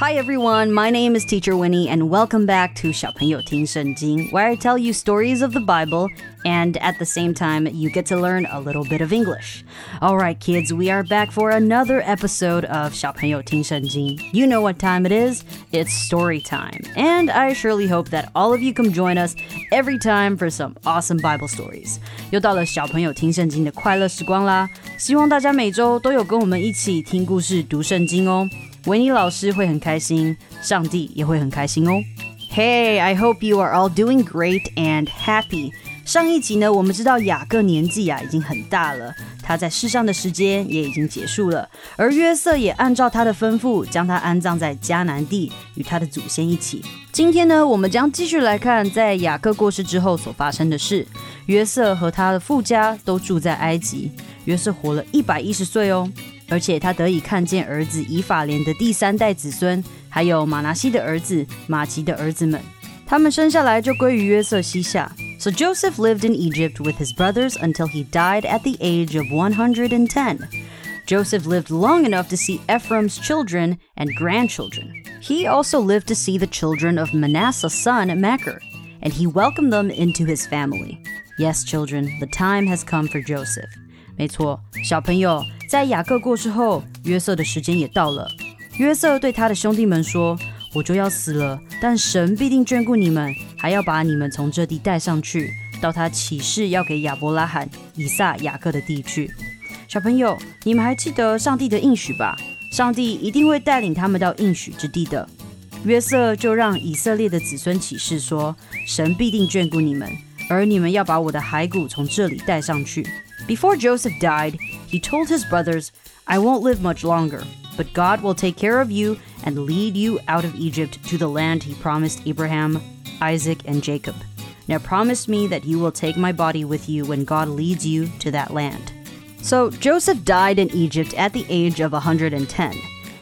Hi everyone, my name is Teacher Winnie and welcome back to 小朋友听圣经, where I tell you stories of the Bible and at the same time you get to learn a little bit of English. All right kids, we are back for another episode of 小朋友听圣经. You know what time it is? It's story time. And I surely hope that all of you come join us every time for some awesome Bible stories. 又到了小朋友听圣经的快乐时光啦，希望大家每周都有跟我们一起听故事、读圣经哦。 维尼老师会很开心，上帝也会很开心哦。Hey, I hope you are all doing great and happy. 上一集呢，我们知道雅各年纪啊已经很大了，他在世上的时间也已经结束了，而约瑟也按照他的吩咐，将他安葬在迦南地，与他的祖先一起。今天呢，我们将继续来看在雅各过世之后所发生的事。约瑟和他的父家都住在埃及，约瑟活了一百一十岁哦。而且他得以看见儿子以法莲的第三代子孙，还有玛拿西的儿子、马奇的儿子们，他们生下来就归于约瑟膝下。So Joseph lived in Egypt with his brothers until he died at the age of 110. Joseph lived long enough to see Ephraim's children and grandchildren. He also lived to see the children of Manasseh's son Machir, and he welcomed them into his family. Yes, children, the time has come for Joseph. 没错，小朋友，在雅各过世后，约瑟的时间也到了。约瑟对他的兄弟们说：“我就要死了，但神必定眷顾你们，还要把你们从这地带上去，到他启示要给亚伯拉罕、以撒、雅各的地去。”小朋友，你们还记得上帝的应许吧？上帝一定会带领他们到应许之地的。约瑟就让以色列的子孙启示说：“神必定眷顾你们，而你们要把我的骸骨从这里带上去。” Before Joseph died, he told his brothers, I won't live much longer, but God will take care of you and lead you out of Egypt to the land he promised Abraham, Isaac, and Jacob. Now promise me that you will take my body with you when God leads you to that land. So Joseph died in Egypt at the age of 110.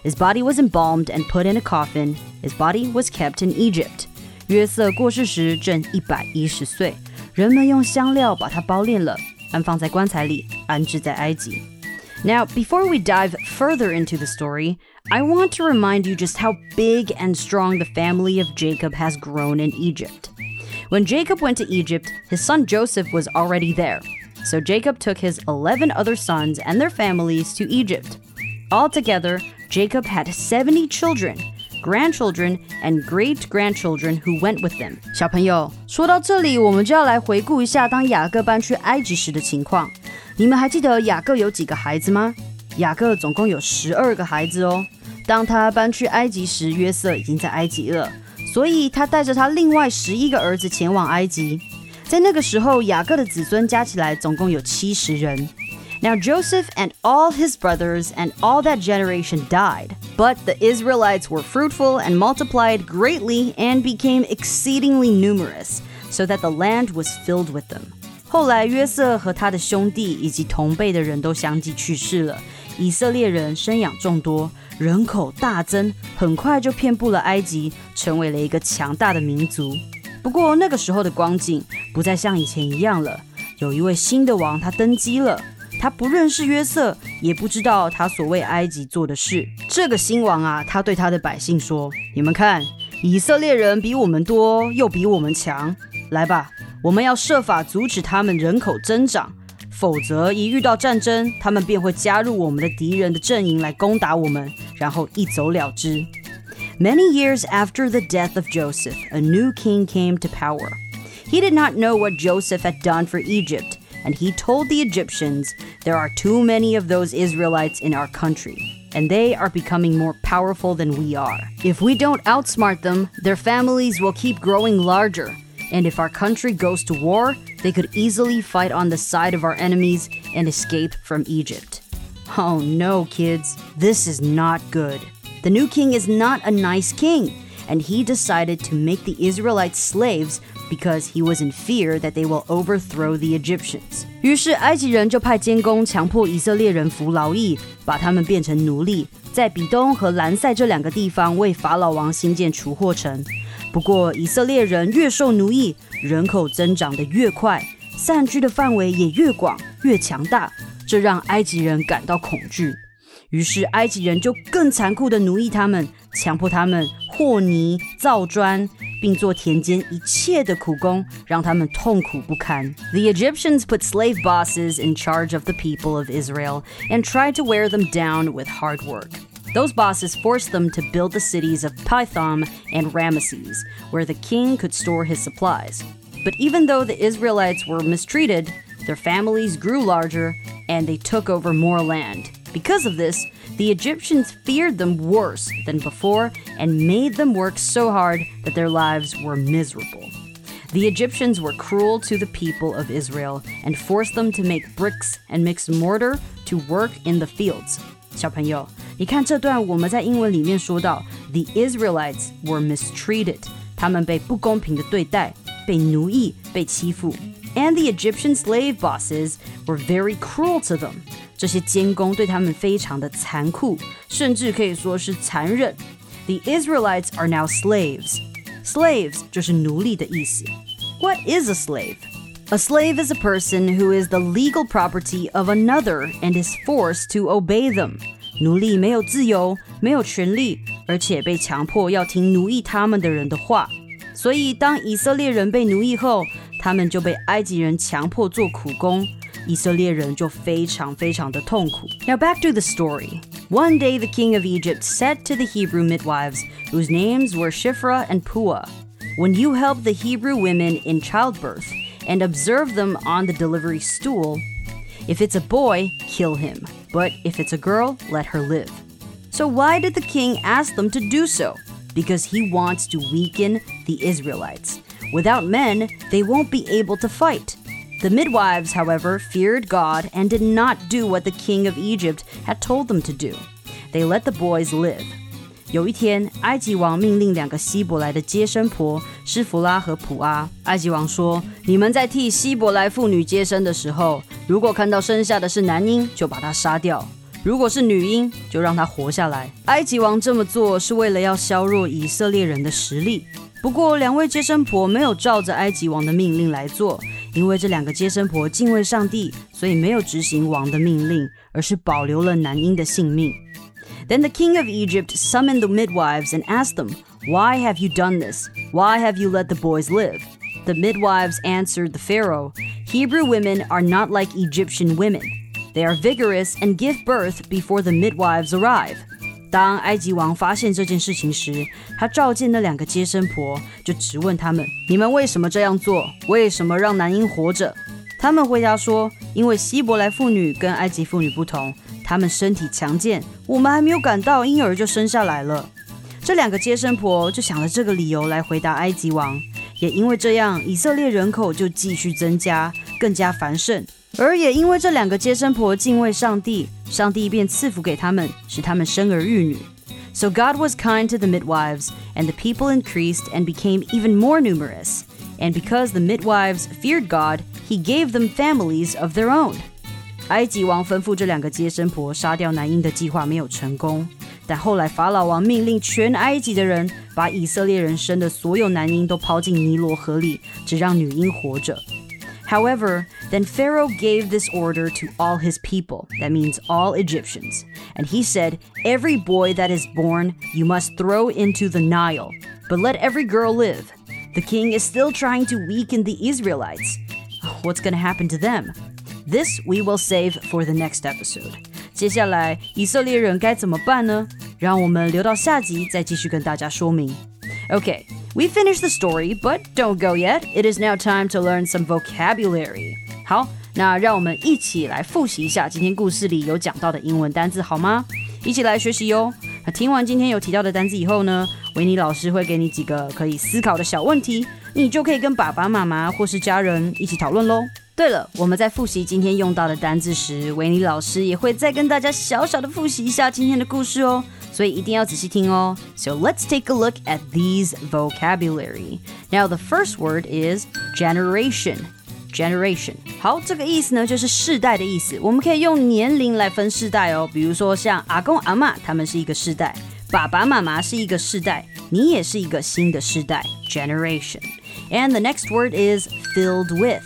His body was embalmed and put in a coffin. His body was kept in Egypt. 约瑟过世时正一百一十岁，人们用香料把他包殓了。 安放在棺材里，安置在埃及。Now, before we dive further into the story, I want to remind you just how big and strong the family of Jacob has grown in Egypt. When Jacob went to Egypt, his son Joseph was already there. So Jacob took his 11 other sons and their families to Egypt. Altogether, Jacob had 70 children, grandchildren, and great grandchildren who went with them. 小朋友，说到这里，我们就要来回顾一下当雅各搬去埃及时的情况。你们还记得雅各有几个孩子吗？雅各总共有十二个孩子哦。当他搬去埃及时，约瑟已经在埃及了，所以他带着他另外十一个儿子前往埃及。在那个时候，雅各的子孙加起来总共有七十人。Now Joseph and all his brothers and all that generation died, but the Israelites were fruitful and multiplied greatly and became exceedingly numerous, so that the land was filled with them. 后来约瑟和他的兄弟以及同辈的人都相继去世了，以色列人生养众多，人口大增，很快就遍布了埃及，成为了一个强大的民族。不过那个时候的光景不再像以前一样了，有一位新的王他登基了。 他不认识约瑟，也不知道他所为埃及做的事。这个新王啊，他对他的百姓说：“你们看，以色列人比我们多，又比我们强。来吧，我们要设法阻止他们人口增长，否则一遇到战争，他们便会加入我们的敌人的阵营来攻打我们，然后一走了之。” Many years after the death of Joseph, a new king came to power. He did not know what Joseph had done for Egypt and he told the Egyptians, There are too many of those Israelites in our country, and they are becoming more powerful than we are. If we don't outsmart them, their families will keep growing larger, and if our country goes to war, they could easily fight on the side of our enemies and escape from Egypt. Oh no, kids, this is not good. The new king is not a nice king, and he decided to make the Israelites slaves because he was in fear that they will overthrow the Egyptians. 于是埃及人就派监工强迫以色列人服劳役，把他们变成奴隶，在比东和兰塞这两个地方为法老王兴建储货城。不过以色列人越受奴役，人口增长的越快，散居的范围也越广、越强大，这让埃及人感到恐惧。于是埃及人就更残酷的奴役他们，强迫他们和泥、造砖，并做田间一切的苦工，让他们痛苦不堪。The Egyptians put slave bosses in charge of the people of Israel and tried to wear them down with hard work. Those bosses forced them to build the cities of Pithom and Ramesses, where the king could store his supplies. But even though the Israelites were mistreated, their families grew larger and they took over more land. Because of this, the Egyptians feared them worse than before and made them work so hard that their lives were miserable. The Egyptians were cruel to the people of Israel and forced them to make bricks and mix mortar to work in the fields. 小朋友，你看这段我们在英文里面说到，the Israelites were mistreated，他们被不公平的对待，被奴役，被欺负。 And the Egyptian slave bosses were very cruel to them. 这些监工对他们非常的残酷，甚至可以说是残忍。The Israelites are now slaves. Slaves 就是奴隶的意思。What is a slave? A slave is a person who is the legal property of another and is forced to obey them. 奴隶没有自由，没有权利，而且被强迫要听奴役他们的人的话。所以，当以色列人被奴役后， 他们就被埃及人强迫做苦工，以色列人就非常非常的痛苦。Now back to the story. One day the king of Egypt said to the Hebrew midwives, whose names were Shiphrah and Puah, When you help the Hebrew women in childbirth and observe them on the delivery stool, if it's a boy, kill him. But if it's a girl, let her live. So, why did the king ask them to do so? Because he wants to weaken the Israelites. Without men, they won't be able to fight. The midwives, however, feared God and did not do what the king of Egypt had told them to do. They let the boys live. 有一天，埃及王命令两个希伯来的接生婆施弗拉和普阿。埃及王说：“你们在替希伯来妇女接生的时候，如果看到生下的是男婴，就把他杀掉；如果是女婴，就让他活下来。”埃及王这么做是为了要削弱以色列人的实力。 不过，两位接生婆没有照着埃及王的命令来做。因为这两个接生婆敬畏上帝，所以没有执行王的命令，而是保留了男婴的性命。Then the king of Egypt summoned the midwives and asked them, Why have you done this? Why have you let the boys live? The midwives answered the Pharaoh, Hebrew women are not like Egyptian women. They are vigorous and give birth before the midwives arrive. 当埃及王发现这件事情时，他召见那两个接生婆，就质问他们：“你们为什么这样做？为什么让男婴活着？”他们回答说：“因为希伯来妇女跟埃及妇女不同，她们身体强健，我们还没有赶到，婴儿就生下来了。”这两个接生婆就想了这个理由来回答埃及王，也因为这样，以色列人口就继续增加，更加繁盛。而也因为这两个接生婆敬畏上帝，上帝便赐福给他们，使他们生儿育女。So God was kind to the midwives, and the people increased and became even more numerous. And because the midwives feared God, he gave them families of their own. 埃及王吩咐这两个接生婆杀掉男婴的计划没有成功，但后来法老王命令全埃及的人把以色列人生的所有男婴都抛进尼罗河里，只让女婴活着。 However, then Pharaoh gave this order to all his people, that means all Egyptians. And he said, Every boy that is born you must throw into the Nile, but let every girl live. The king is still trying to weaken the Israelites. What's going to happen to them? This we will save for the next episode. 接下来以色列人该怎么办呢？让我们留到下集再继续跟大家说明。Okay, we finish the story, but don't go yet. It is now time to learn some vocabulary. 好，那让我们一起来复习一下今天故事里有讲到的英文单字，好吗？一起来学习哟。那听完今天有提到的单字以后呢，维尼老师会给你几个可以思考的小问题，你就可以跟爸爸妈妈或是家人一起讨论喽。对了，我们在复习今天用到的单字时，维尼老师也会再跟大家小小的复习一下今天的故事哦。所以一定要仔细听哦。So let's take a look at these vocabulary. Now the first word is generation. Generation，好，这个意思呢就是世代的意思。我们可以用年龄来分世代哦，比如说像阿公阿妈，他们是一个世代；爸爸妈妈是一个世代，你也是一个新的世代。Generation。And the next word is filled with.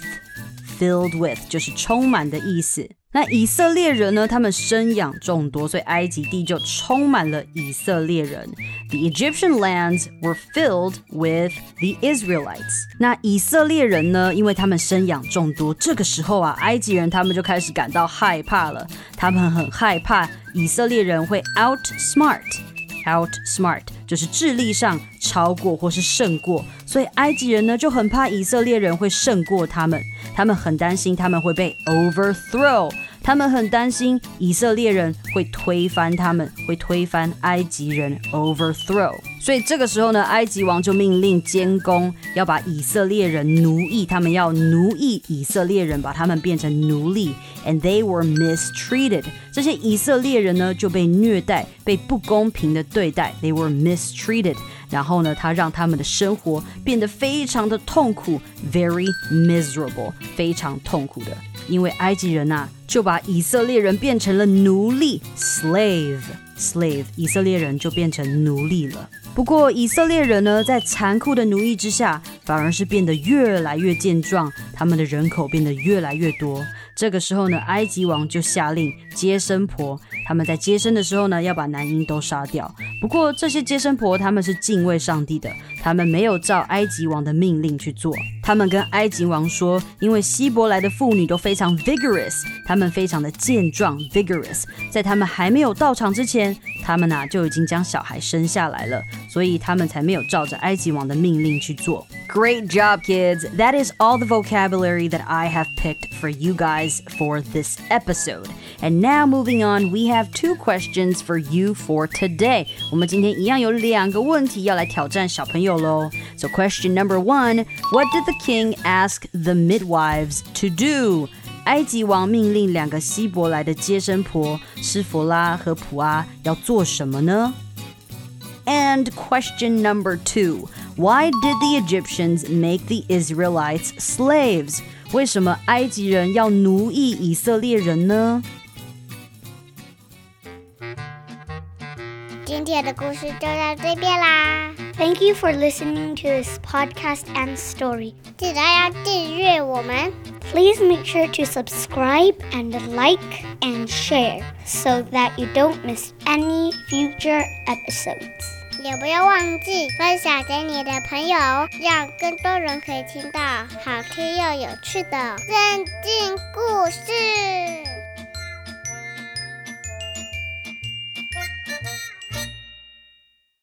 Filled with 就是充满的意思。 那以色列人呢？他们生养众多，所以埃及地就充满了以色列人。The Egyptian lands were filled with the Israelites。那以色列人呢？因为他们生养众多，这个时候啊，埃及人他们就开始感到害怕了。他们很害怕以色列人会 outsmart，outsmart 就是智力上超过或是胜过。所以埃及人呢就很怕以色列人会胜过他们，他们很担心他们会被 overthrow。他们很担心以色列人会推翻他们，会推翻埃及人，overthrow。所以这个时候呢，埃及王就命令监工要把以色列人奴役，他们要奴役以色列人，把他们变成奴隶。And they were mistreated。这些以色列人呢就被虐待，被不公平的对待。They were mistreated。然后呢，他让他们的生活变得非常的痛苦，very miserable，非常痛苦的。因为埃及人呐，就把以色列人变成了奴隶，slave，slave，以色列人就变成奴隶了。不过以色列人呢，在残酷的奴役之下，反而是变得越来越健壮，他们的人口变得越来越多。这个时候呢，埃及王就下令接生婆，他们在接生的时候呢，要把男婴都杀掉。不过这些接生婆他们是敬畏上帝的，他们没有照埃及王的命令去做。他们跟埃及王说，因为希伯来的妇女都非常 vigorous，他们非常的健壮 vigorous，在他们还没有到场之前，他们呐就已经将小孩生下来了，所以他们才没有照着埃及王的命令去做。Great job, kids! That is all the vocabulary that I have picked for you guys for this episode. And now, moving on, we have two questions for you for today. 我们今天一样有两个问题要来挑战小朋友喽。So, question number one What did the king ask the midwives to do? 埃及王命令两个希伯来的接生婆施弗拉和普阿要做什么呢 ？And question number two. Why did the Egyptians make the Israelites slaves? 为什么埃及人要奴役以色列人呢？今天的故事就到这边啦。Thank you for listening to this podcast and story. 记得要订阅我们。Please make sure to subscribe and like and share so that you don't miss any future episodes. 也不要忘记分享给你的朋友，让更多人可以听到好听又有趣的圣经故事。